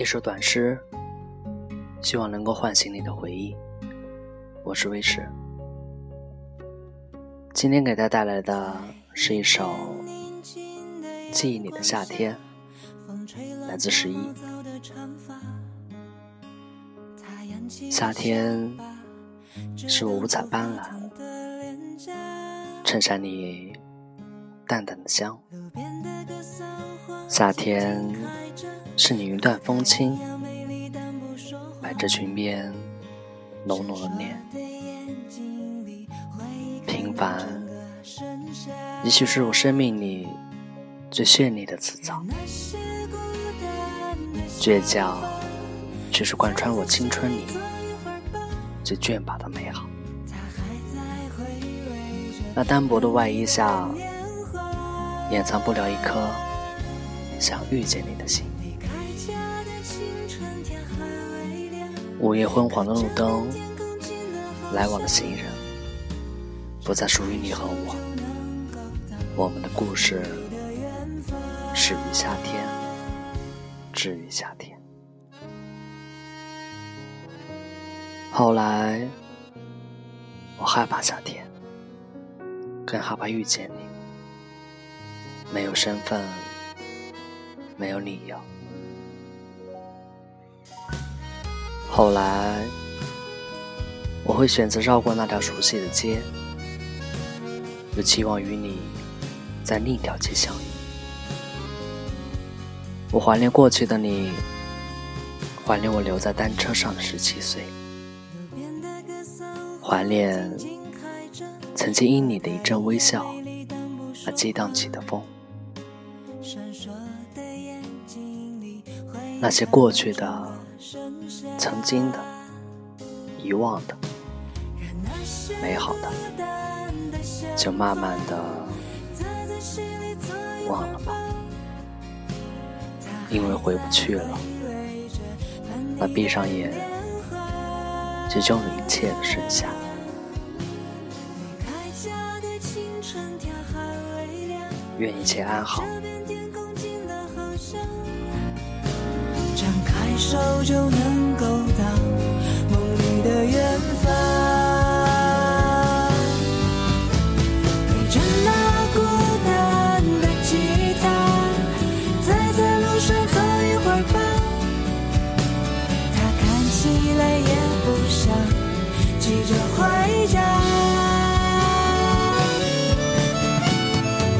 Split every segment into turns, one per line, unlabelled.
一首短诗，希望能够唤醒你的回忆。我是威驰，今天给大家带来的是一首《记忆里的夏天》，来自十一。夏天是我五彩斑斓，衬衫里淡淡的香。夏天是你云淡风轻，百褶裙边浓浓的脸。平凡也许是我生命里最绚丽的词藻，倔强却是贯穿我青春里最隽拔的美好。那单薄的外衣下，掩藏不了一颗。想遇见你的心。午夜昏黄的路灯，来往的行人，不再属于你和我。我们的故事始于夏天，至于夏天。后来，我害怕夏天，更害怕遇见你。没有身份。没有理由。后来，我会选择绕过那条熟悉的街，又期望与你在另一条街相遇。我怀念过去的你，怀念我留在单车上的十七岁，怀念曾经因你的一阵微笑而激荡起的风。那些过去的、曾经的、遗忘的、美好的，就慢慢的忘了吧，因为回不去了。那闭上眼，就将一切的剩下。愿一切安好。手就能够到梦里的远方，陪着那孤单的吉他，再在路上走一会儿吧。他看起来也不像急着回家，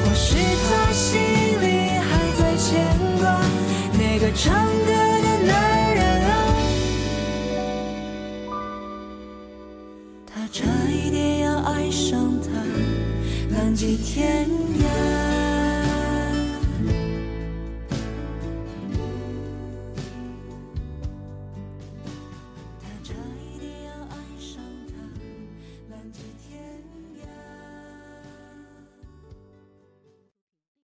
或许他心里还在牵挂那个唱歌。差一点要爱上他，浪迹天涯。